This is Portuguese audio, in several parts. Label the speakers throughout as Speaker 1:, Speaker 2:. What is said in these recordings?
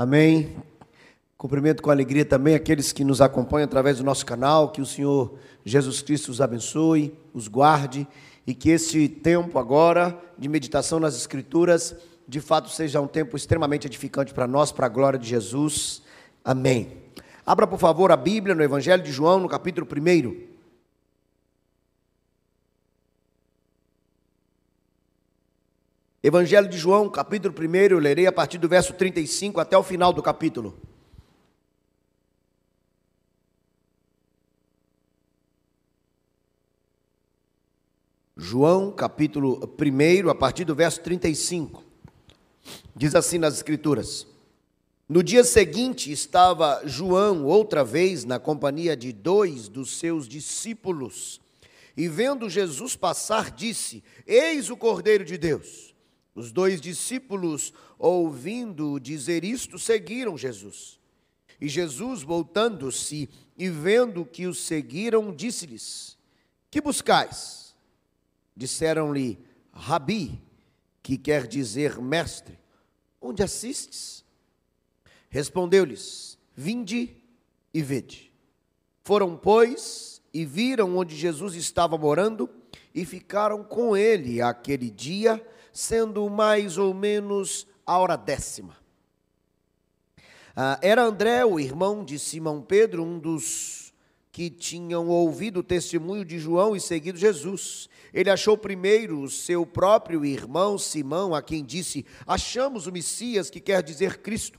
Speaker 1: Amém. Cumprimento com alegria também aqueles que nos acompanham através do nosso canal. Que o Senhor Jesus Cristo os abençoe, os guarde e que esse tempo agora de meditação nas Escrituras de fato seja um tempo extremamente edificante para nós, para a glória de Jesus. Amém. Abra, por favor, a Bíblia no Evangelho de João, no capítulo 1. Evangelho de João, capítulo 1, eu lerei a partir do verso 35 até o final do capítulo. João, capítulo 1, a partir do verso 35. Diz assim nas Escrituras: No dia seguinte estava João outra vez na companhia de dois dos seus discípulos, e vendo Jesus passar, disse: Eis o Cordeiro de Deus. Os dois discípulos, ouvindo dizer isto, seguiram Jesus. E Jesus, voltando-se e vendo que os seguiram, disse-lhes: Que buscais? Disseram-lhe: Rabi, que quer dizer mestre, onde assistes? Respondeu-lhes: Vinde e vede. Foram, pois, e viram onde Jesus estava morando e ficaram com ele aquele dia sendo mais ou menos a hora décima. Ah, era André, o irmão de Simão Pedro, um dos que tinham ouvido o testemunho de João e seguido Jesus. Ele achou primeiro o seu próprio irmão Simão, a quem disse: Achamos o Messias, que quer dizer Cristo,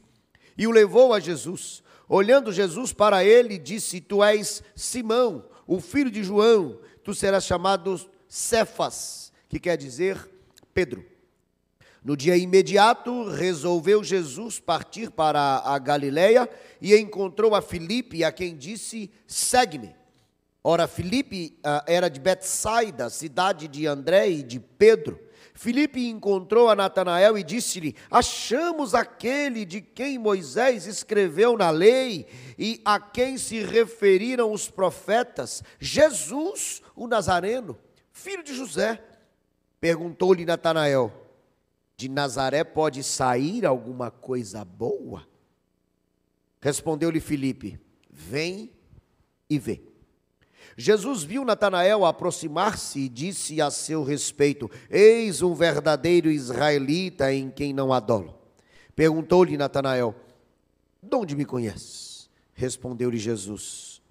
Speaker 1: e o levou a Jesus. Olhando Jesus para ele, disse: Tu és Simão, o filho de João, tu serás chamado Cefas, que quer dizer Pedro. No dia imediato, resolveu Jesus partir para a Galiléia e encontrou a Filipe, a quem disse: Segue-me. Ora, Filipe uh, era de Betsaida, cidade de André e de Pedro. Filipe encontrou a Natanael e disse-lhe: Achamos aquele de quem Moisés escreveu na lei e a quem se referiram os profetas, Jesus, o Nazareno, filho de José. Perguntou-lhe Natanael: De Nazaré pode sair alguma coisa boa? Respondeu-lhe Filipe: Vem e vê. Jesus viu Natanael aproximar-se e disse a seu respeito: Eis um verdadeiro israelita em quem não há dolo. Perguntou-lhe Natanael: De onde me conheces? Respondeu-lhe Jesus: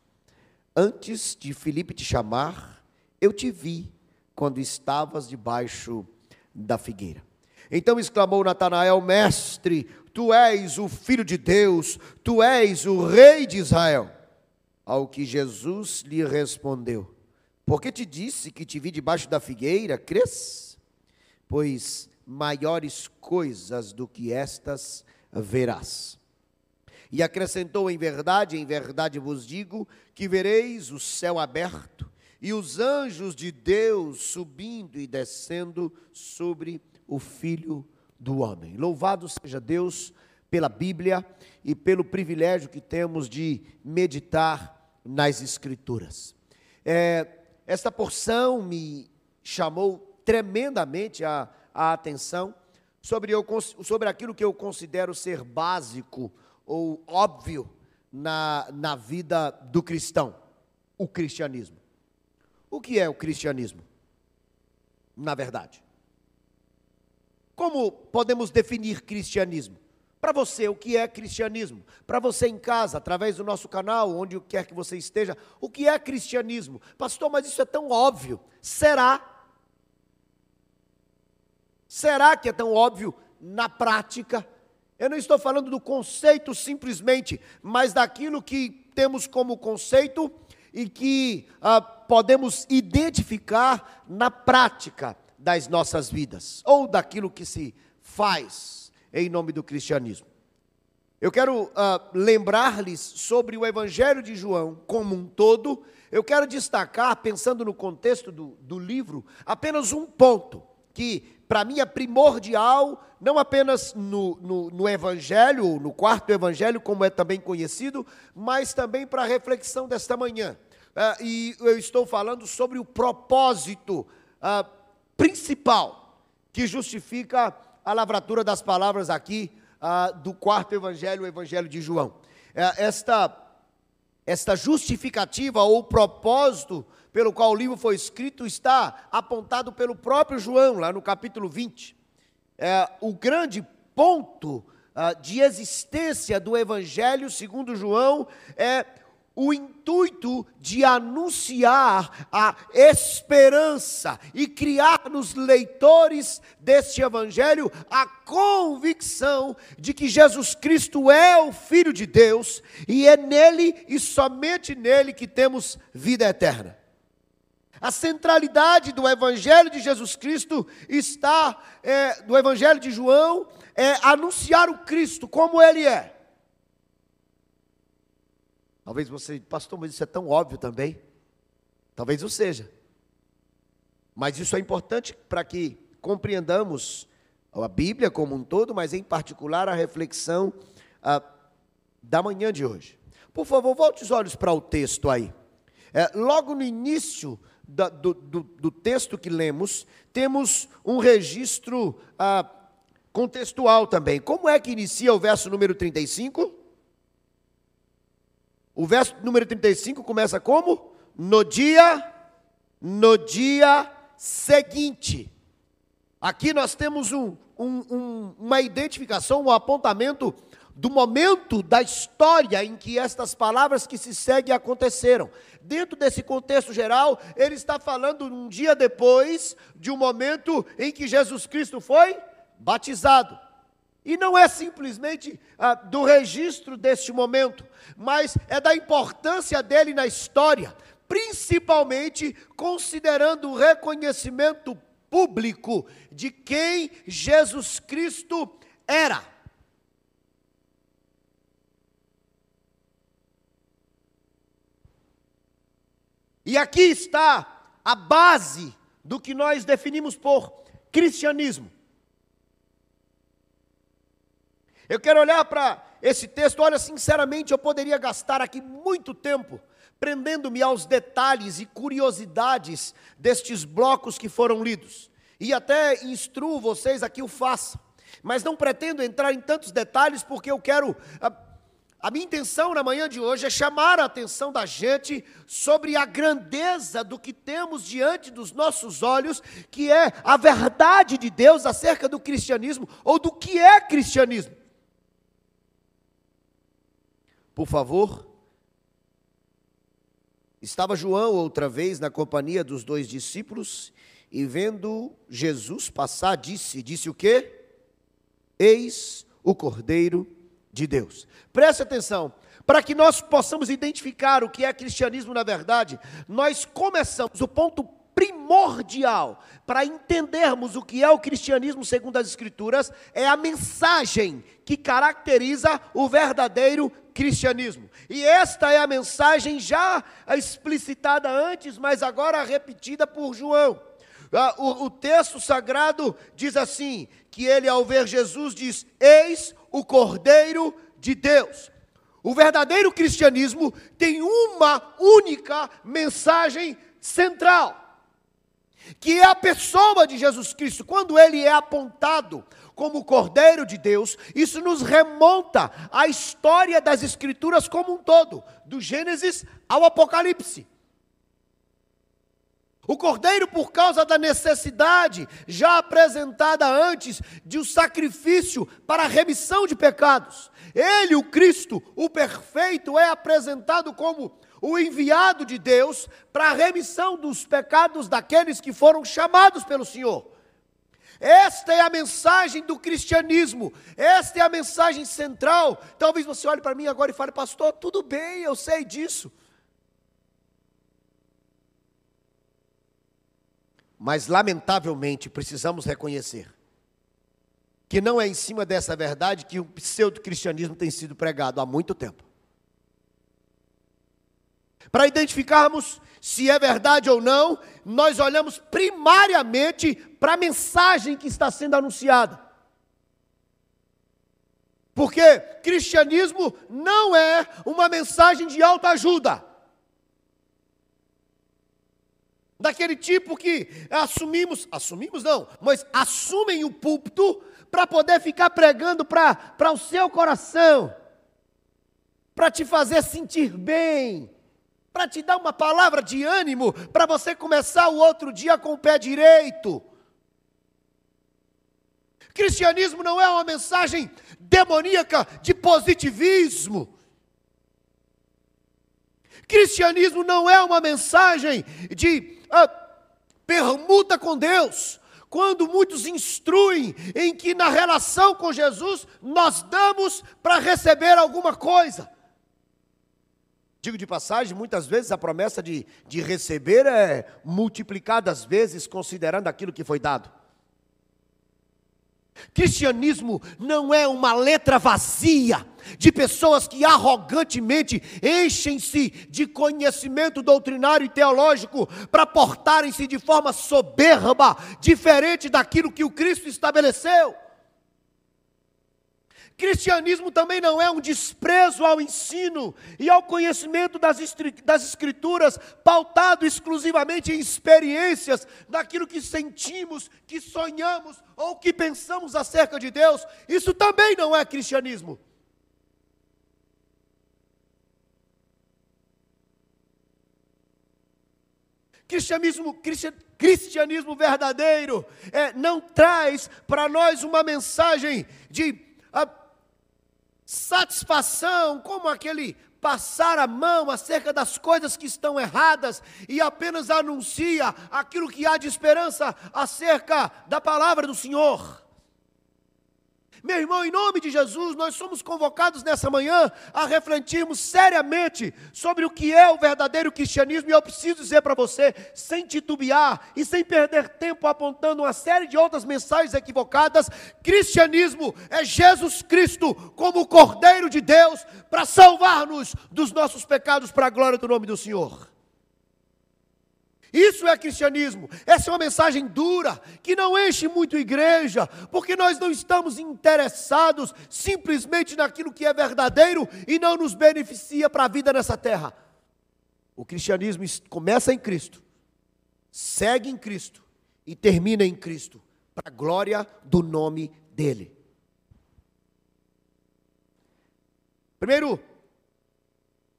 Speaker 1: Antes de Filipe te chamar, eu te vi quando estavas debaixo da figueira. Então exclamou Natanael: Mestre, tu és o filho de Deus, tu és o rei de Israel. Ao que Jesus lhe respondeu: Porque te disse que te vi debaixo da figueira, crês? Pois maiores coisas do que estas verás. E acrescentou: Em verdade, em verdade vos digo que vereis o céu aberto e os anjos de Deus subindo e descendo sobre o Filho do Homem. Louvado seja Deus pela Bíblia e pelo privilégio que temos de meditar nas Escrituras. É, esta porção me chamou tremendamente a, a atenção sobre, eu, sobre aquilo que eu considero ser básico ou óbvio na, na vida do cristão, o cristianismo. O que é o cristianismo? Na verdade. Como podemos definir cristianismo? Para você, o que é cristianismo? Para você em casa, através do nosso canal, onde quer que você esteja, o que é cristianismo? Pastor, mas isso é tão óbvio. Será? Será que é tão óbvio na prática? Eu não estou falando do conceito simplesmente, mas daquilo que temos como conceito e que ah, podemos identificar na prática das nossas vidas, ou daquilo que se faz em nome do cristianismo. Eu quero ah, lembrar-lhes sobre o Evangelho de João como um todo. Eu quero destacar, pensando no contexto do, do livro, apenas um ponto que para mim é primordial, não apenas no, no, no, Evangelho, no quarto Evangelho, como é também conhecido, mas também para a reflexão desta manhã. Uh, e eu estou falando sobre o propósito uh, principal que justifica a lavratura das palavras aqui ah, do quarto evangelho, o evangelho de João. É, esta, esta justificativa ou propósito pelo qual o livro foi escrito está apontado pelo próprio João, lá no capítulo 20. É, o grande ponto ah, de existência do evangelho, segundo João, é o intuito de anunciar a esperança e criar nos leitores deste Evangelho a convicção de que Jesus Cristo é o Filho de Deus e é nele e somente nele que temos vida eterna. A centralidade do Evangelho de Jesus Cristo está, é, do Evangelho de João, é anunciar o Cristo como ele é Talvez você, pastor, mas isso é tão óbvio também. Talvez o seja. Mas isso é importante para que compreendamos a Bíblia como um todo, mas em particular a reflexão ah, da manhã de hoje. Por favor, volte os olhos para o texto aí. É, logo no início da, do, do, do, texto que lemos, temos um registro ah, contextual também. Como é que inicia o verso número 35? O verso número 35 começa como? No dia, no dia seguinte. Aqui nós temos um, um, um, uma identificação, um apontamento do momento da história em que estas palavras que se seguem aconteceram. Dentro desse contexto geral, ele está falando um dia depois de um momento em que Jesus Cristo foi batizado. E não é simplesmente ah, do registro deste momento, mas é da importância dele na história, principalmente considerando o reconhecimento público de quem Jesus Cristo era. E aqui está a base do que nós definimos por cristianismo. Eu quero olhar para esse texto, olha, sinceramente, eu poderia gastar aqui muito tempo prendendo-me aos detalhes e curiosidades destes blocos que foram lidos. E até instruo vocês a que o façam. Mas não pretendo entrar em tantos detalhes porque eu quero a, a minha intenção na manhã de hoje é chamar a atenção da gente sobre a grandeza do que temos diante dos nossos olhos, que é a verdade de Deus acerca do cristianismo ou do que é cristianismo. Por favor. Estava João outra vez na companhia dos dois discípulos e vendo Jesus passar, disse: Disse o quê? Eis o Cordeiro de Deus. Preste atenção, para que nós possamos identificar o que é cristianismo na verdade, nós começamos o ponto primordial para entendermos o que é o cristianismo segundo as Escrituras é a mensagem que caracteriza o verdadeiro cristianismo. E esta é a mensagem já explicitada antes, mas agora repetida por João. Ah, o, o texto sagrado diz assim: que ele, ao ver Jesus, diz: Eis o Cordeiro de Deus. O verdadeiro cristianismo tem uma única mensagem central que é a pessoa de Jesus Cristo, quando ele é apontado como Cordeiro de Deus, isso nos remonta à história das Escrituras como um todo, do Gênesis ao Apocalipse. O cordeiro, por causa da necessidade já apresentada antes de um sacrifício para a remissão de pecados, ele, o Cristo, o perfeito, é apresentado como o enviado de Deus para a remissão dos pecados daqueles que foram chamados pelo Senhor. Esta é a mensagem do cristianismo, esta é a mensagem central. Talvez você olhe para mim agora e fale, pastor, tudo bem, eu sei disso. Mas, lamentavelmente, precisamos reconhecer que não é em cima dessa verdade que o pseudo-cristianismo tem sido pregado há muito tempo. Para identificarmos se é verdade ou não, nós olhamos primariamente para a mensagem que está sendo anunciada. Porque cristianismo não é uma mensagem de autoajuda. Daquele tipo que assumimos, assumimos não, mas assumem o púlpito para poder ficar pregando para o seu coração, para te fazer sentir bem, para te dar uma palavra de ânimo, para você começar o outro dia com o pé direito. Cristianismo não é uma mensagem demoníaca de positivismo. Cristianismo não é uma mensagem de ah, permuta com Deus. Quando muitos instruem em que na relação com Jesus nós damos para receber alguma coisa. Digo de passagem, muitas vezes a promessa de, de receber é multiplicada às vezes, considerando aquilo que foi dado. Cristianismo não é uma letra vazia de pessoas que arrogantemente enchem-se de conhecimento doutrinário e teológico para portarem-se de forma soberba, diferente daquilo que o Cristo estabeleceu. Cristianismo também não é um desprezo ao ensino e ao conhecimento das, das Escrituras, pautado exclusivamente em experiências, daquilo que sentimos, que sonhamos ou que pensamos acerca de Deus. Isso também não é cristianismo. Cristianismo, cristianismo verdadeiro é, não traz para nós uma mensagem de satisfação, como aquele passar a mão acerca das coisas que estão erradas e apenas anuncia aquilo que há de esperança acerca da palavra do Senhor. Meu irmão, em nome de Jesus, nós somos convocados nessa manhã a refletirmos seriamente sobre o que é o verdadeiro cristianismo, e eu preciso dizer para você, sem titubear e sem perder tempo apontando uma série de outras mensagens equivocadas: cristianismo é Jesus Cristo como o Cordeiro de Deus para salvar-nos dos nossos pecados para a glória do nome do Senhor. Isso é cristianismo. Essa é uma mensagem dura, que não enche muito igreja, porque nós não estamos interessados simplesmente naquilo que é verdadeiro e não nos beneficia para a vida nessa terra. O cristianismo começa em Cristo, segue em Cristo e termina em Cristo, para a glória do nome dEle. Primeiro,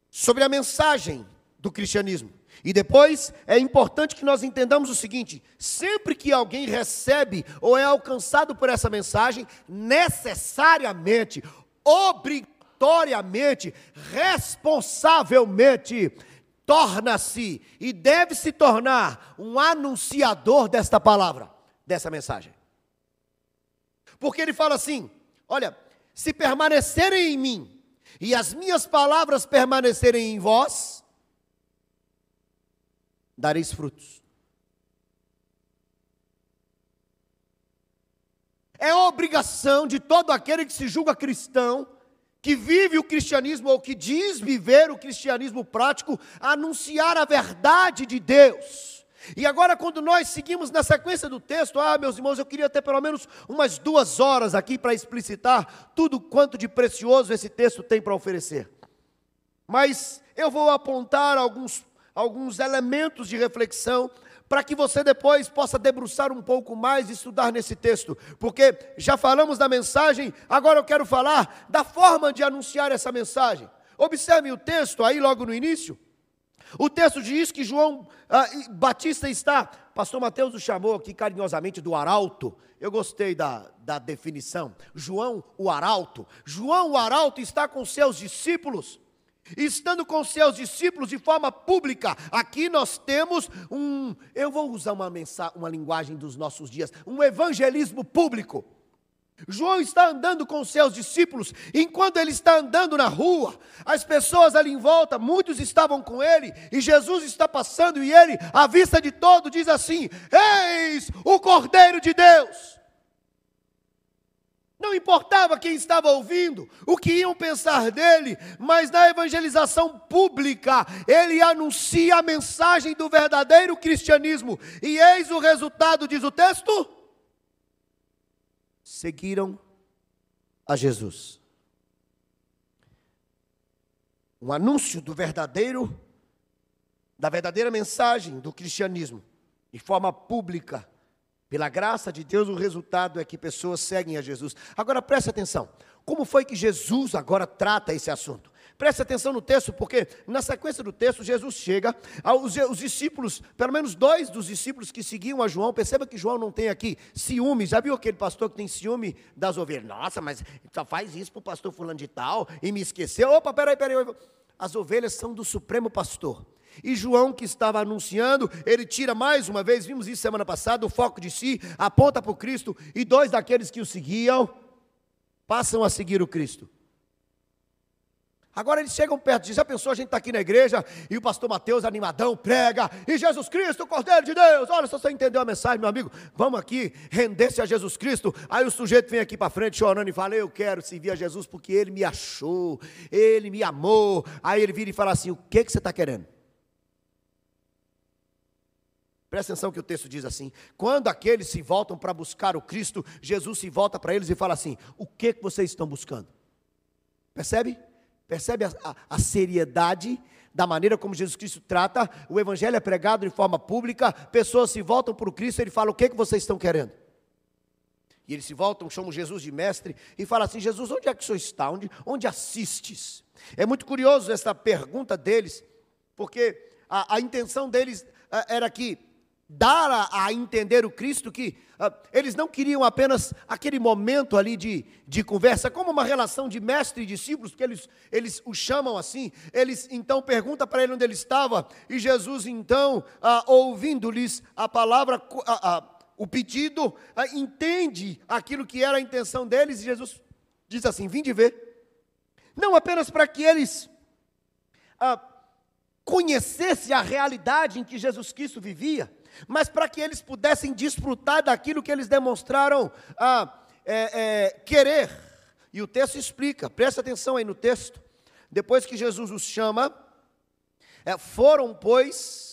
Speaker 1: sobre a mensagem do cristianismo. E depois é importante que nós entendamos o seguinte: sempre que alguém recebe ou é alcançado por essa mensagem, necessariamente, obrigatoriamente, responsavelmente, torna-se e deve se tornar um anunciador desta palavra, dessa mensagem. Porque ele fala assim: olha, se permanecerem em mim e as minhas palavras permanecerem em vós, dareis frutos. É obrigação de todo aquele que se julga cristão, que vive o cristianismo ou que diz viver o cristianismo prático, anunciar a verdade de Deus. E agora, quando nós seguimos na sequência do texto, ah, meus irmãos, eu queria ter pelo menos umas duas horas aqui para explicitar tudo quanto de precioso esse texto tem para oferecer. Mas eu vou apontar alguns alguns elementos de reflexão para que você depois possa debruçar um pouco mais e estudar nesse texto, porque já falamos da mensagem, agora eu quero falar da forma de anunciar essa mensagem. Observe o texto aí logo no início. O texto diz que João ah, Batista está, pastor Mateus o chamou aqui carinhosamente do arauto. Eu gostei da, da definição. João o arauto. João o arauto está com seus discípulos estando com seus discípulos de forma pública. Aqui nós temos um, eu vou usar uma mensagem, uma linguagem dos nossos dias, um evangelismo público. João está andando com seus discípulos, enquanto ele está andando na rua, as pessoas ali em volta, muitos estavam com ele, e Jesus está passando, e ele, à vista de todo, diz assim: Eis o Cordeiro de Deus. Importava quem estava ouvindo, o que iam pensar dele, mas na evangelização pública, ele anuncia a mensagem do verdadeiro cristianismo. E eis o resultado, diz o texto: seguiram a Jesus. Um anúncio do verdadeiro, da verdadeira mensagem do cristianismo, de forma pública, Pela graça de Deus, o resultado é que pessoas seguem a Jesus. Agora preste atenção: como foi que Jesus agora trata esse assunto? Preste atenção no texto, porque na sequência do texto, Jesus chega, aos, os discípulos, pelo menos dois dos discípulos que seguiam a João, perceba que João não tem aqui ciúme. Já viu aquele pastor que tem ciúme das ovelhas? Nossa, mas só faz isso para o pastor fulano de tal e me esqueceu. Opa, peraí, peraí. As ovelhas são do Supremo Pastor. E João, que estava anunciando, ele tira mais uma vez, vimos isso semana passada, o foco de si, aponta para o Cristo, e dois daqueles que o seguiam passam a seguir o Cristo. Agora eles chegam perto de já pensou, a gente está aqui na igreja e o pastor Mateus animadão prega, e Jesus Cristo, o Cordeiro de Deus, olha, se você entendeu a mensagem, meu amigo, vamos aqui render-se a Jesus Cristo. Aí o sujeito vem aqui para frente chorando e fala: Eu quero servir a Jesus porque ele me achou, ele me amou. Aí ele vira e fala assim: O que, que você está querendo? Presta atenção que o texto diz assim: quando aqueles se voltam para buscar o Cristo, Jesus se volta para eles e fala assim: O que, que vocês estão buscando? Percebe? Percebe a, a, a seriedade da maneira como Jesus Cristo trata? O Evangelho é pregado de forma pública, pessoas se voltam para o Cristo e ele fala: O que, que vocês estão querendo? E eles se voltam, chamam Jesus de mestre e falam assim: Jesus, onde é que o senhor está? Onde, onde assistes? É muito curioso essa pergunta deles, porque a, a intenção deles era que dar a, a, entender o Cristo que uh, eles não queriam apenas aquele momento ali de, de conversa, como uma relação de mestre e discípulos, que eles, eles o chamam assim. Eles então perguntam para ele onde ele estava, e Jesus então, uh, ouvindo-lhes a palavra, uh, o pedido, entende aquilo que era a intenção deles, e Jesus diz assim: Vinde ver. Não apenas para que eles conhecessem a realidade em que Jesus Cristo vivia, mas para que eles pudessem desfrutar daquilo que eles demonstraram a é, é, querer. E o texto explica, presta atenção aí no texto. Depois que Jesus os chama, é, foram, pois,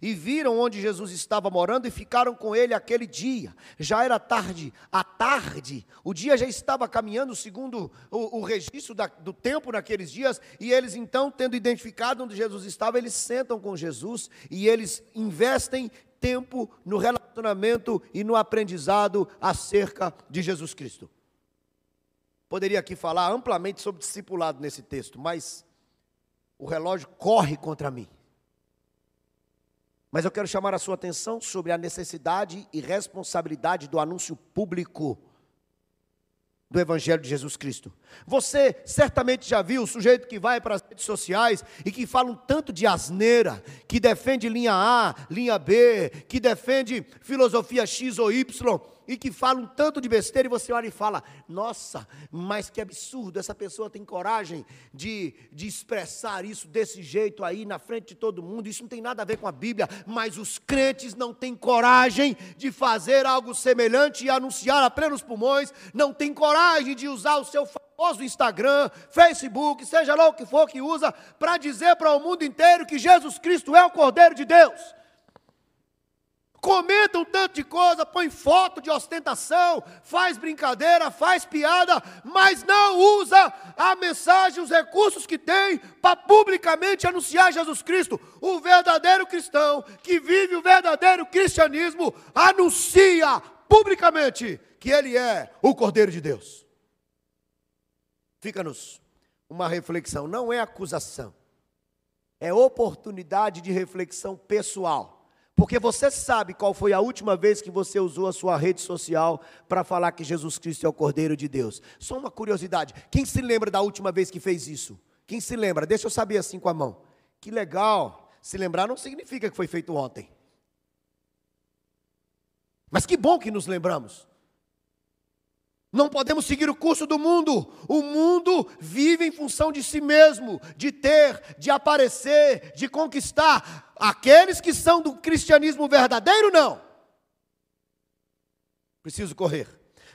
Speaker 1: e viram onde Jesus estava morando e ficaram com ele aquele dia. Já era tarde, à tarde, o dia já estava caminhando, segundo o, o registro da, do tempo naqueles dias, e eles então, tendo identificado onde Jesus estava, eles sentam com Jesus e eles investem tempo no relacionamento e no aprendizado acerca de Jesus Cristo. Poderia aqui falar amplamente sobre discipulado nesse texto, mas o relógio corre contra mim. Mas eu quero chamar a sua atenção sobre a necessidade e responsabilidade do anúncio público do Evangelho de Jesus Cristo. Você certamente já viu o sujeito que vai para as redes sociais e que fala um tanto de asneira, que defende linha A, linha B, que defende filosofia X ou Y e que fala um tanto de besteira e você olha e fala: Nossa, mas que absurdo, essa pessoa tem coragem de, de expressar isso desse jeito aí na frente de todo mundo. Isso não tem nada a ver com a Bíblia, mas os crentes não têm coragem de fazer algo semelhante e anunciar a plenos pulmões, não têm coragem de usar o seu famoso Instagram, Facebook, seja lá o que for que usa, para dizer para o mundo inteiro que Jesus Cristo é o Cordeiro de Deus comenta um tanto de coisa, põe foto de ostentação, faz brincadeira, faz piada, mas não usa a mensagem, os recursos que tem para publicamente anunciar Jesus Cristo. O verdadeiro cristão que vive o verdadeiro cristianismo anuncia publicamente que ele é o Cordeiro de Deus. Fica-nos uma reflexão, não é acusação, é oportunidade de reflexão pessoal porque você sabe qual foi a última vez que você usou a sua rede social para falar que Jesus Cristo é o Cordeiro de Deus. Só uma curiosidade: quem se lembra da última vez que fez isso? Quem se lembra? Deixa eu saber assim com a mão. Que legal. Se lembrar não significa que foi feito ontem. Mas que bom que nos lembramos. Não podemos seguir o curso do mundo. O mundo vive em função de si mesmo, de ter, de aparecer, de conquistar. Aqueles que são do cristianismo verdadeiro, não. Preciso correr.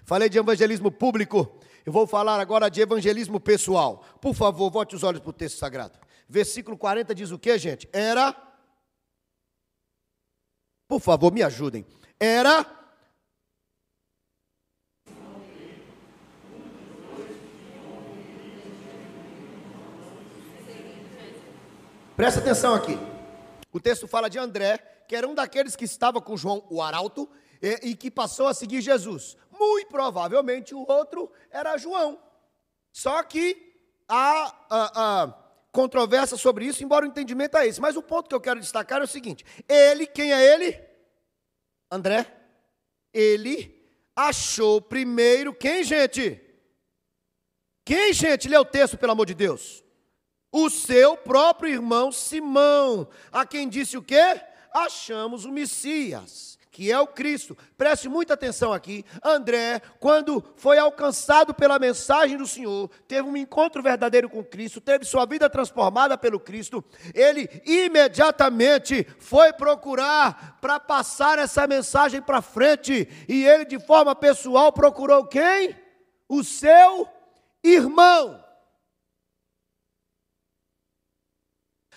Speaker 1: Falei de evangelismo público. Eu vou falar agora de evangelismo pessoal. Por favor, volte os olhos para o texto sagrado. Versículo 40 diz o que, gente? Era. Por favor, me ajudem. Era Presta atenção aqui. O texto fala de André, que era um daqueles que estava com João o arauto. e, e que passou a seguir Jesus. Muito provavelmente o outro era João. Só que há, há, há controvérsia sobre isso, embora o entendimento é esse. Mas o ponto que eu quero destacar é o seguinte: ele, quem é ele? André. Ele achou primeiro quem, gente? Quem, gente, lê o texto, pelo amor de Deus? O seu próprio irmão Simão, a quem disse o quê? Achamos o Messias que é o Cristo. Preste muita atenção aqui. André, quando foi alcançado pela mensagem do Senhor, teve um encontro verdadeiro com Cristo, teve sua vida transformada pelo Cristo, ele imediatamente foi procurar para passar essa mensagem para frente, e ele de forma pessoal procurou quem? O seu irmão.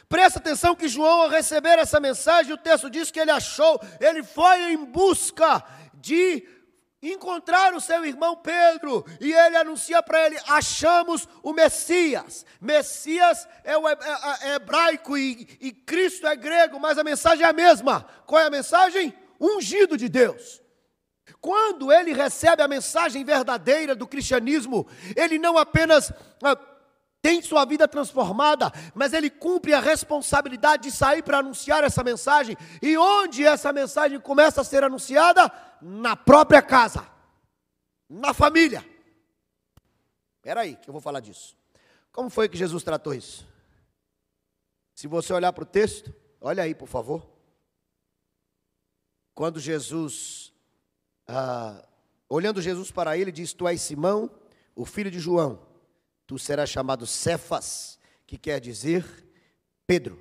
Speaker 1: Presta atenção que João, ao receber essa mensagem, o texto diz que ele achou, ele foi em busca de encontrar o seu irmão Pedro, e ele anuncia para ele: achamos o Messias. Messias é o é, é, hebraico e, e Cristo é grego, mas a mensagem é a mesma. Qual é a mensagem? Ungido de Deus. Quando ele recebe a mensagem verdadeira do cristianismo, ele não apenas ah, tem sua vida transformada, mas ele cumpre a responsabilidade de sair para anunciar essa mensagem. E onde essa mensagem começa a ser anunciada? Na própria casa, na família. Espera aí, que eu vou falar disso. Como foi que Jesus tratou isso? Se você olhar para o texto, olha aí, por favor. Quando Jesus, ah, olhando Jesus para ele, diz: Tu és Simão, o filho de João tu serás chamado Cefas, que quer dizer Pedro.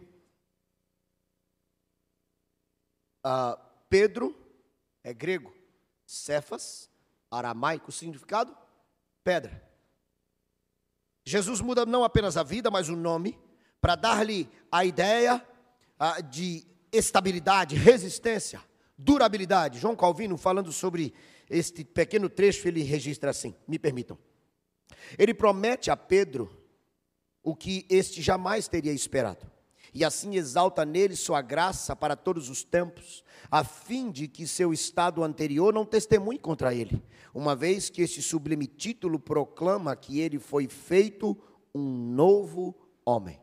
Speaker 1: Ah, Pedro é grego, Cefas, aramaico, significado? Pedra. Jesus muda não apenas a vida, mas o nome, para dar-lhe a ideia ah, de estabilidade, resistência, durabilidade. João Calvino, falando sobre este pequeno trecho, ele registra assim: me permitam. Ele promete a Pedro o que este jamais teria esperado. E assim exalta nele sua graça para todos os tempos, a fim de que seu estado anterior não testemunhe contra ele, uma vez que este sublime título proclama que ele foi feito um novo homem.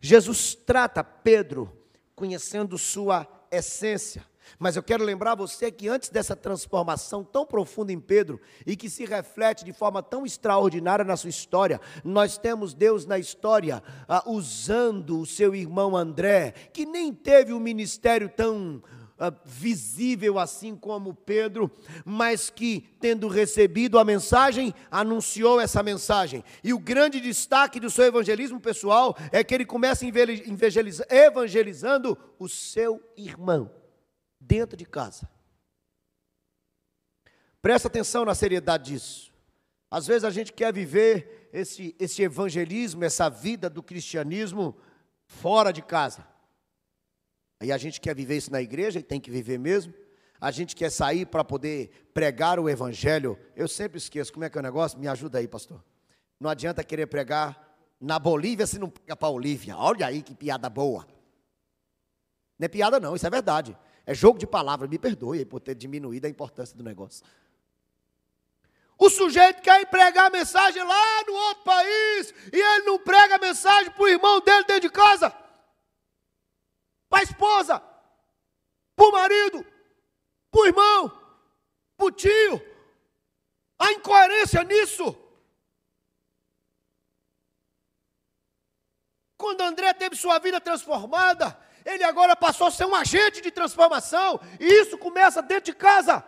Speaker 1: Jesus trata Pedro conhecendo sua essência, mas eu quero lembrar você que antes dessa transformação tão profunda em Pedro e que se reflete de forma tão extraordinária na sua história, nós temos Deus na história ah, usando o seu irmão André, que nem teve um ministério tão ah, visível assim como Pedro, mas que, tendo recebido a mensagem, anunciou essa mensagem. E o grande destaque do seu evangelismo pessoal é que ele começa evangelizando o seu irmão dentro de casa. Presta atenção na seriedade disso. Às vezes a gente quer viver esse, esse evangelismo, essa vida do cristianismo fora de casa. Aí a gente quer viver isso na igreja e tem que viver mesmo. A gente quer sair para poder pregar o evangelho. Eu sempre esqueço como é que é o negócio. Me ajuda aí, pastor. Não adianta querer pregar na Bolívia se não pega para a Olívia. Olha aí que piada boa. Não é piada, não, isso é verdade. É jogo de palavras, me perdoe por ter diminuído a importância do negócio. O sujeito quer pregar a mensagem lá no outro país e ele não prega a mensagem para o irmão dele dentro de casa, para a esposa, para o marido, para o irmão, para o tio. A incoerência nisso. Quando André teve sua vida transformada, ele agora passou a ser um agente de transformação, e isso começa dentro de casa.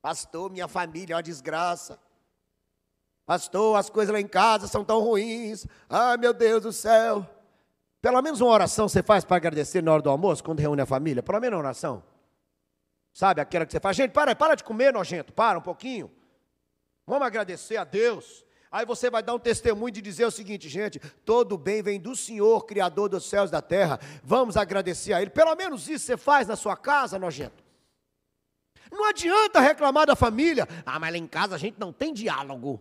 Speaker 1: Pastor, minha família é uma desgraça. Pastor, as coisas lá em casa são tão ruins. Ai, meu Deus do céu. Pelo menos uma oração você faz para agradecer na hora do almoço, quando reúne a família. Pelo menos uma oração. Sabe aquela que você faz? Gente, para, para de comer, nojento. Para um pouquinho. Vamos agradecer a Deus. Aí você vai dar um testemunho de dizer o seguinte, gente: todo bem vem do Senhor, Criador dos céus e da terra. Vamos agradecer a Ele. Pelo menos isso você faz na sua casa, nojento. Não adianta reclamar da família. Ah, mas lá em casa a gente não tem diálogo.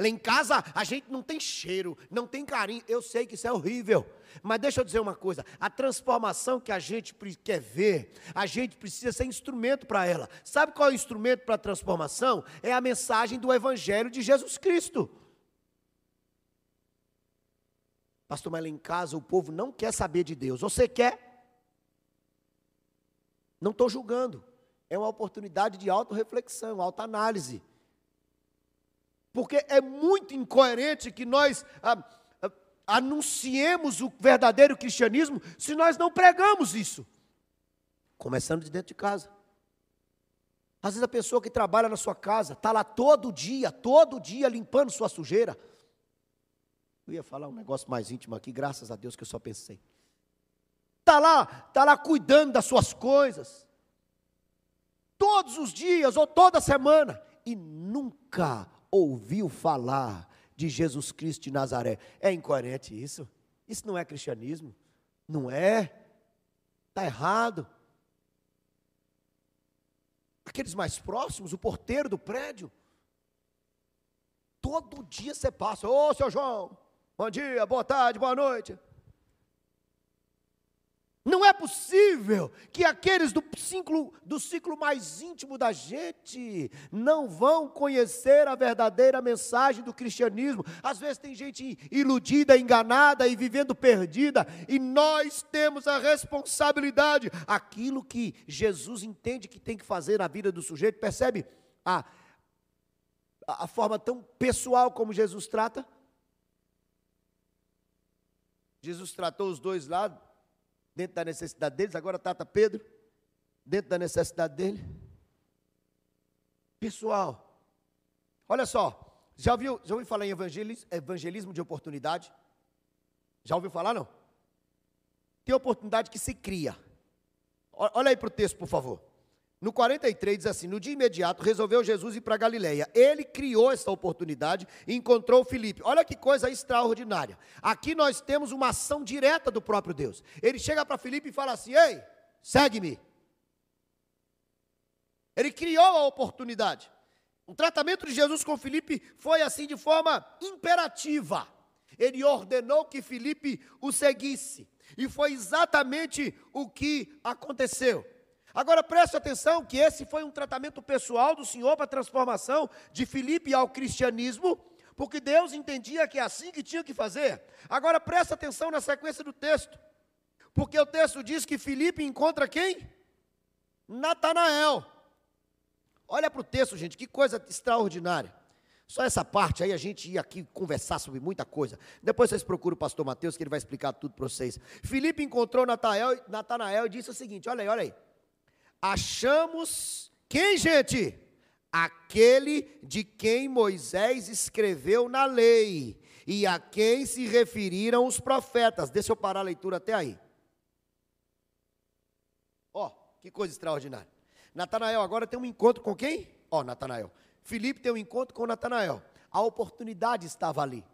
Speaker 1: Lá em casa a gente não tem cheiro, não tem carinho. Eu sei que isso é horrível. Mas deixa eu dizer uma coisa: a transformação que a gente quer ver, a gente precisa ser instrumento para ela. Sabe qual é o instrumento para a transformação? É a mensagem do Evangelho de Jesus Cristo. Pastor, mas lá em casa o povo não quer saber de Deus. Você quer? Não estou julgando. É uma oportunidade de autorreflexão, autoanálise. Porque é muito incoerente que nós ah, ah, anunciemos o verdadeiro cristianismo se nós não pregamos isso. Começando de dentro de casa. Às vezes a pessoa que trabalha na sua casa está lá todo dia, todo dia limpando sua sujeira. Eu ia falar um negócio mais íntimo aqui, graças a Deus que eu só pensei. Está lá, está lá cuidando das suas coisas. Todos os dias ou toda semana. E nunca ouviu falar de Jesus Cristo de Nazaré. É incoerente isso? Isso não é cristianismo? Não é? Está errado. Aqueles mais próximos, o porteiro do prédio. Todo dia você passa, ô seu João, bom dia, boa tarde, boa noite. Não é possível que aqueles do ciclo, do ciclo mais íntimo da gente não vão conhecer a verdadeira mensagem do cristianismo. Às vezes tem gente iludida, enganada e vivendo perdida, e nós temos a responsabilidade, aquilo que Jesus entende que tem que fazer na vida do sujeito, percebe a, a forma tão pessoal como Jesus trata? Jesus tratou os dois lados dentro da necessidade deles, agora trata Pedro, dentro da necessidade dele. Pessoal, olha só, já ouviu, já ouviu falar em evangelismo, evangelismo de oportunidade? Já ouviu falar, não? Tem oportunidade que se cria. Olha aí para o texto, por favor. No 43 diz assim: No dia imediato resolveu Jesus ir para Galiléia. Ele criou essa oportunidade e encontrou Filipe. Olha que coisa extraordinária. Aqui nós temos uma ação direta do próprio Deus. Ele chega para Filipe e fala assim: Ei, segue-me. Ele criou a oportunidade. O tratamento de Jesus com Filipe foi assim de forma imperativa. Ele ordenou que Filipe o seguisse. E foi exatamente o que aconteceu. Agora preste atenção que esse foi um tratamento pessoal do Senhor para a transformação de Filipe ao cristianismo, porque Deus entendia que é assim que tinha que fazer. Agora preste atenção na sequência do texto, porque o texto diz que Filipe encontra quem? Natanael. Olha para o texto, gente, que coisa extraordinária. Só essa parte aí a gente ia aqui conversar sobre muita coisa. Depois vocês procuram o pastor Mateus, que ele vai explicar tudo para vocês. Filipe encontrou Natanael, Natanael e disse o seguinte: olha aí, olha aí achamos quem, gente? Aquele de quem Moisés escreveu na lei e a quem se referiram os profetas. Deixa eu parar a leitura até aí. Ó, oh, que coisa extraordinária. Natanael agora tem um encontro com quem? Ó, oh, Natanael. Filipe tem um encontro com Natanael. A oportunidade estava ali.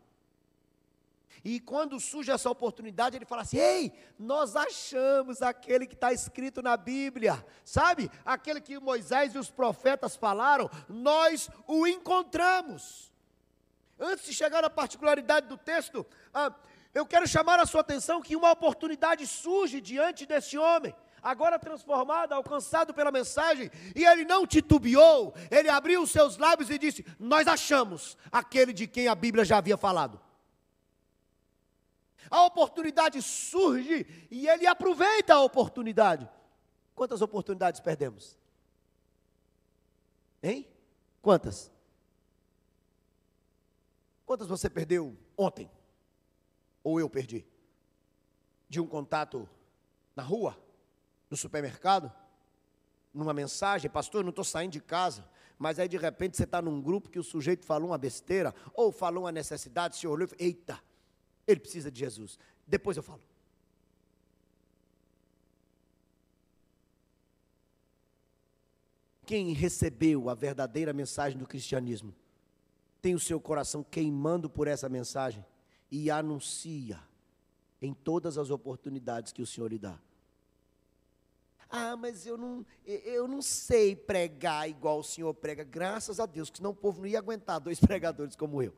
Speaker 1: E quando surge essa oportunidade, ele fala assim: Ei, nós achamos aquele que está escrito na Bíblia, sabe? Aquele que Moisés e os profetas falaram, nós o encontramos. Antes de chegar na particularidade do texto, ah, eu quero chamar a sua atenção que uma oportunidade surge diante desse homem agora transformado, alcançado pela mensagem, e ele não titubeou, ele abriu os seus lábios e disse: Nós achamos aquele de quem a Bíblia já havia falado a oportunidade surge e ele aproveita a oportunidade. Quantas oportunidades perdemos? Hein? Quantas? Quantas você perdeu ontem? Ou eu perdi? De um contato na rua, no supermercado, numa mensagem, pastor, eu não estou saindo de casa, mas aí de repente você está num grupo que o sujeito falou uma besteira, ou falou uma necessidade, se olhou e falou, eita, ele precisa de Jesus. Depois eu falo. Quem recebeu a verdadeira mensagem do cristianismo tem o seu coração queimando por essa mensagem e anuncia em todas as oportunidades que o Senhor lhe dá. Ah, mas eu não, eu não sei pregar igual o Senhor prega. Graças a Deus, que senão o povo não ia aguentar dois pregadores como eu.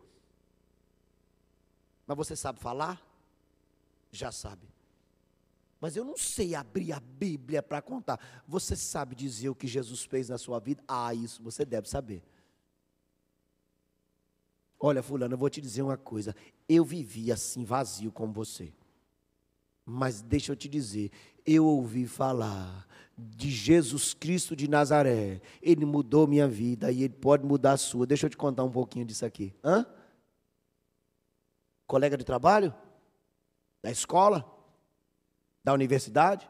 Speaker 1: Mas você sabe falar? Já sabe. Mas eu não sei abrir a Bíblia para contar. Você sabe dizer o que Jesus fez na sua vida? Ah, isso você deve saber. Olha, fulano, eu vou te dizer uma coisa. Eu vivi assim vazio como você. Mas deixa eu te dizer, eu ouvi falar de Jesus Cristo de Nazaré. Ele mudou minha vida e ele pode mudar a sua. Deixa eu te contar um pouquinho disso aqui. Hã? Colega de trabalho? Da escola? Da universidade?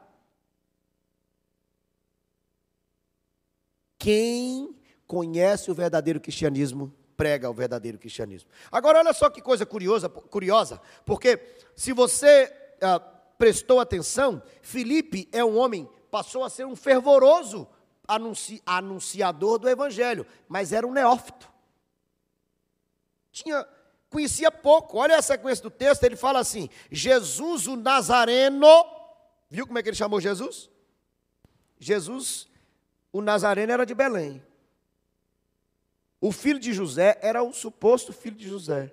Speaker 1: Quem conhece o verdadeiro cristianismo prega o verdadeiro cristianismo. Agora, olha só que coisa curiosa, curiosa porque se você ah, prestou atenção, Felipe é um homem, passou a ser um fervoroso anunci, anunciador do evangelho, mas era um neófito. Tinha, conhecia pouco. Olha a sequência do texto, ele fala assim: Jesus o Nazareno, viu como é que ele chamou Jesus? Jesus, o Nazareno era de Belém. O filho de José era o suposto filho de José.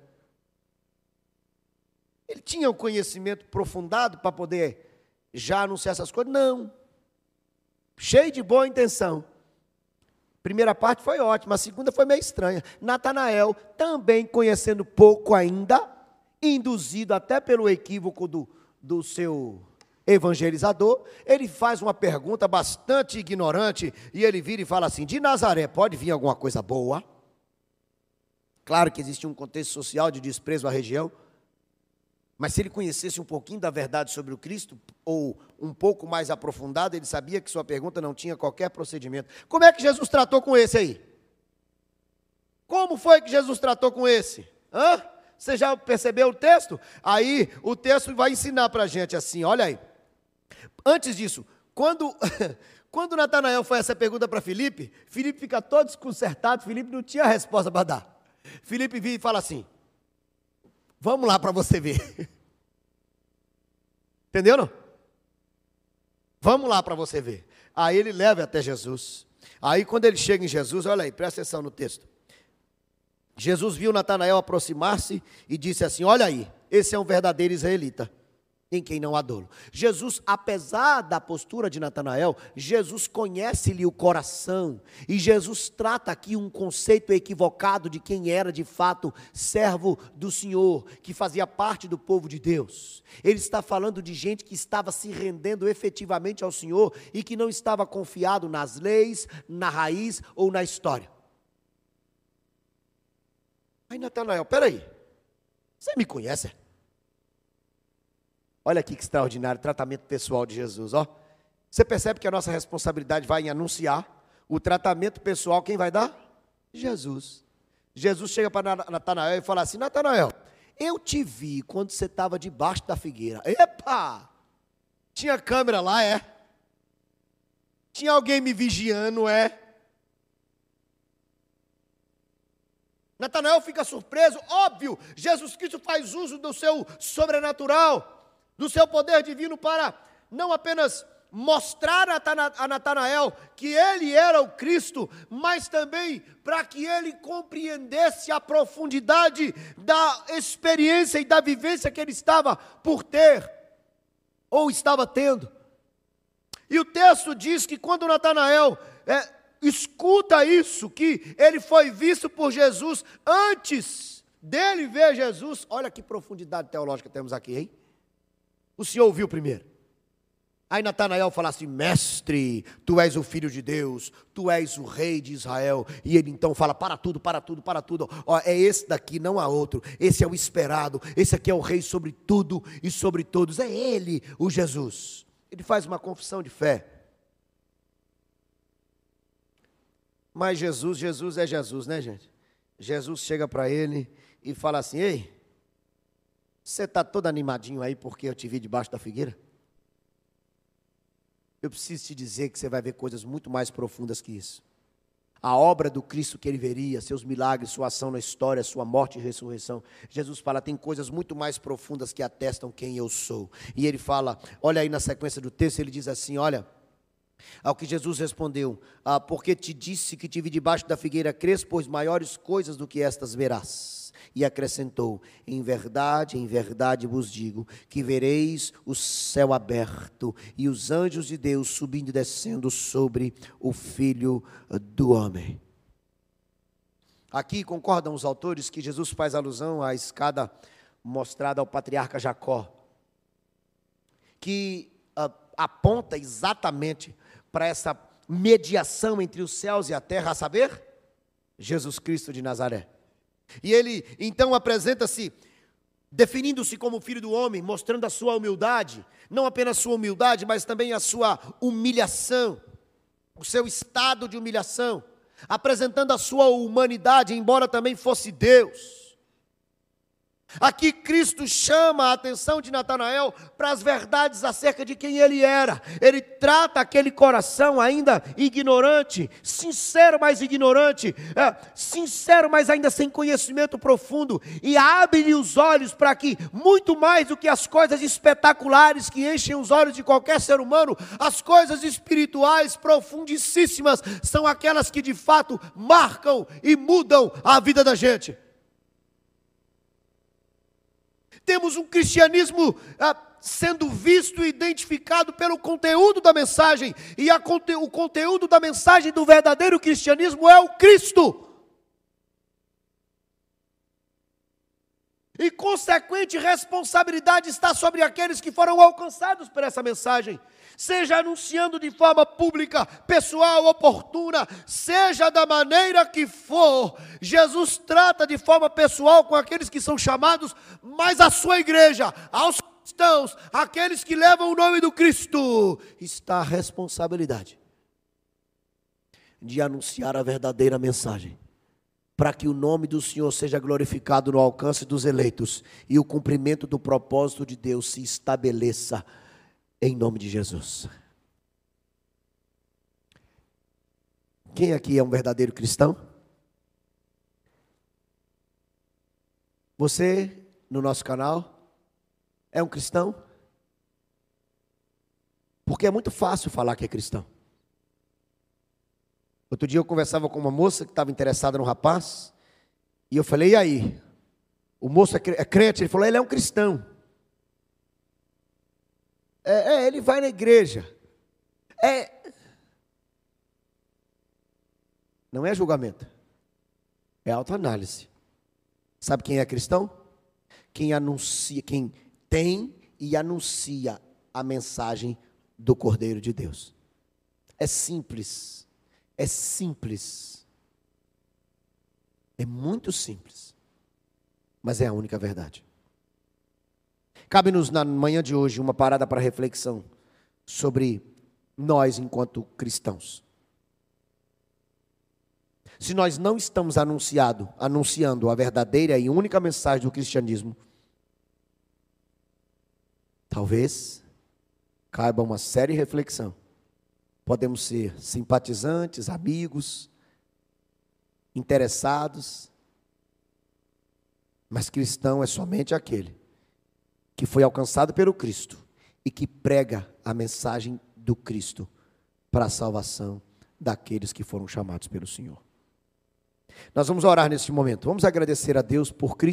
Speaker 1: Ele tinha um conhecimento aprofundado para poder já anunciar essas coisas? Não. Cheio de boa intenção. Primeira parte foi ótima, a segunda foi meio estranha. Natanael, também conhecendo pouco ainda, induzido até pelo equívoco do, do seu evangelizador, ele faz uma pergunta bastante ignorante e ele vira e fala assim: De Nazaré pode vir alguma coisa boa? Claro que existia um contexto social de desprezo à região, mas se ele conhecesse um pouquinho da verdade sobre o Cristo, ou um pouco mais aprofundado, ele sabia que sua pergunta não tinha qualquer procedimento. Como é que Jesus tratou com esse aí? Como foi que Jesus tratou com esse? Hã? Você já percebeu o texto? Aí o texto vai ensinar para a gente assim: olha aí. Antes disso, quando, quando Natanael faz essa pergunta para Filipe, Filipe fica todo desconcertado, Filipe não tinha resposta para dar. Felipe vira e fala assim: Vamos lá para você ver. Entendeu? Não? Vamos lá para você ver. Aí ele leva até Jesus. Aí quando ele chega em Jesus, olha aí, presta atenção no texto. Jesus viu Natanael aproximar-se e disse assim: Olha aí, esse é um verdadeiro israelita em quem não há dolo. Jesus, apesar da postura de Natanael, Jesus conhece-lhe o coração. E Jesus trata aqui um conceito equivocado de quem era de fato servo do Senhor, que fazia parte do povo de Deus. Ele está falando de gente que estava se rendendo efetivamente ao Senhor e que não estava confiado nas leis, na raiz ou na história. Aí Natanael, peraí, você me conhece? Olha aqui que extraordinário, tratamento pessoal de Jesus, ó. Você percebe que a nossa responsabilidade vai em anunciar o tratamento pessoal, quem vai dar? Jesus. Jesus chega para Natanael e fala assim: Natanael, eu te vi quando você estava debaixo da figueira. Epa! Tinha câmera lá, é? Tinha alguém me vigiando, é? Natanael fica surpreso, óbvio, Jesus Cristo faz uso do seu sobrenatural do seu poder divino para não apenas mostrar a Natanael que ele era o Cristo, mas também para que ele compreendesse a profundidade da experiência e da vivência que ele estava por ter, ou estava tendo. E o texto diz que quando Natanael é, escuta isso, que ele foi visto por Jesus antes dele ver Jesus, olha que profundidade teológica temos aqui, hein? O senhor ouviu primeiro. Aí Natanael fala assim: Mestre, tu és o filho de Deus, tu és o rei de Israel. E ele então fala: Para tudo, para tudo, para tudo. Ó, é esse daqui, não há outro. Esse é o esperado. Esse aqui é o rei sobre tudo e sobre todos. É ele, o Jesus. Ele faz uma confissão de fé. Mas Jesus, Jesus é Jesus, né, gente? Jesus chega para ele e fala assim: Ei, você está todo animadinho aí porque eu te vi debaixo da figueira? Eu preciso te dizer que você vai ver coisas muito mais profundas que isso. A obra do Cristo que ele veria, seus milagres, sua ação na história, sua morte e ressurreição. Jesus fala, tem coisas muito mais profundas que atestam quem eu sou. E ele fala, olha aí na sequência do texto, ele diz assim: olha, Ao que Jesus respondeu: ah, Porque te disse que te vi debaixo da figueira crespo, pois maiores coisas do que estas verás. E acrescentou: Em verdade, em verdade vos digo que vereis o céu aberto e os anjos de Deus subindo e descendo sobre o filho do homem. Aqui concordam os autores que Jesus faz alusão à escada mostrada ao patriarca Jacó, que uh, aponta exatamente para essa mediação entre os céus e a terra, a saber, Jesus Cristo de Nazaré. E ele então apresenta-se definindo-se como filho do homem, mostrando a sua humildade, não apenas sua humildade, mas também a sua humilhação, o seu estado de humilhação, apresentando a sua humanidade, embora também fosse Deus. Aqui Cristo chama a atenção de Natanael para as verdades acerca de quem ele era. Ele trata aquele coração ainda ignorante, sincero, mas ignorante, é, sincero, mas ainda sem conhecimento profundo, e abre-lhe os olhos para que, muito mais do que as coisas espetaculares que enchem os olhos de qualquer ser humano, as coisas espirituais profundíssimas são aquelas que de fato marcam e mudam a vida da gente. Temos um cristianismo ah, sendo visto e identificado pelo conteúdo da mensagem, e o conteúdo da mensagem do verdadeiro cristianismo é o Cristo. E consequente responsabilidade está sobre aqueles que foram alcançados por essa mensagem seja anunciando de forma pública, pessoal, oportuna, seja da maneira que for, Jesus trata de forma pessoal com aqueles que são chamados, mas a sua igreja, aos cristãos, aqueles que levam o nome do Cristo, está a responsabilidade de anunciar a verdadeira mensagem para que o nome do Senhor seja glorificado no alcance dos eleitos e o cumprimento do propósito de Deus se estabeleça em nome de Jesus. Quem aqui é um verdadeiro cristão? Você, no nosso canal, é um cristão? Porque é muito fácil falar que é cristão. Outro dia eu conversava com uma moça que estava interessada no rapaz, e eu falei, e aí? O moço é, é crente? Ele falou, ele é um cristão. É, é, ele vai na igreja. É. Não é julgamento. É autoanálise. Sabe quem é cristão? Quem anuncia, quem tem e anuncia a mensagem do Cordeiro de Deus. É simples. É simples. É muito simples. Mas é a única verdade. Cabe-nos na manhã de hoje uma parada para reflexão sobre nós enquanto cristãos. Se nós não estamos anunciado, anunciando a verdadeira e única mensagem do cristianismo, talvez caiba uma séria reflexão. Podemos ser simpatizantes, amigos, interessados, mas cristão é somente aquele que foi alcançado pelo Cristo e que prega a mensagem do Cristo para a salvação daqueles que foram chamados pelo Senhor. Nós vamos orar neste momento. Vamos agradecer a Deus por Cristo.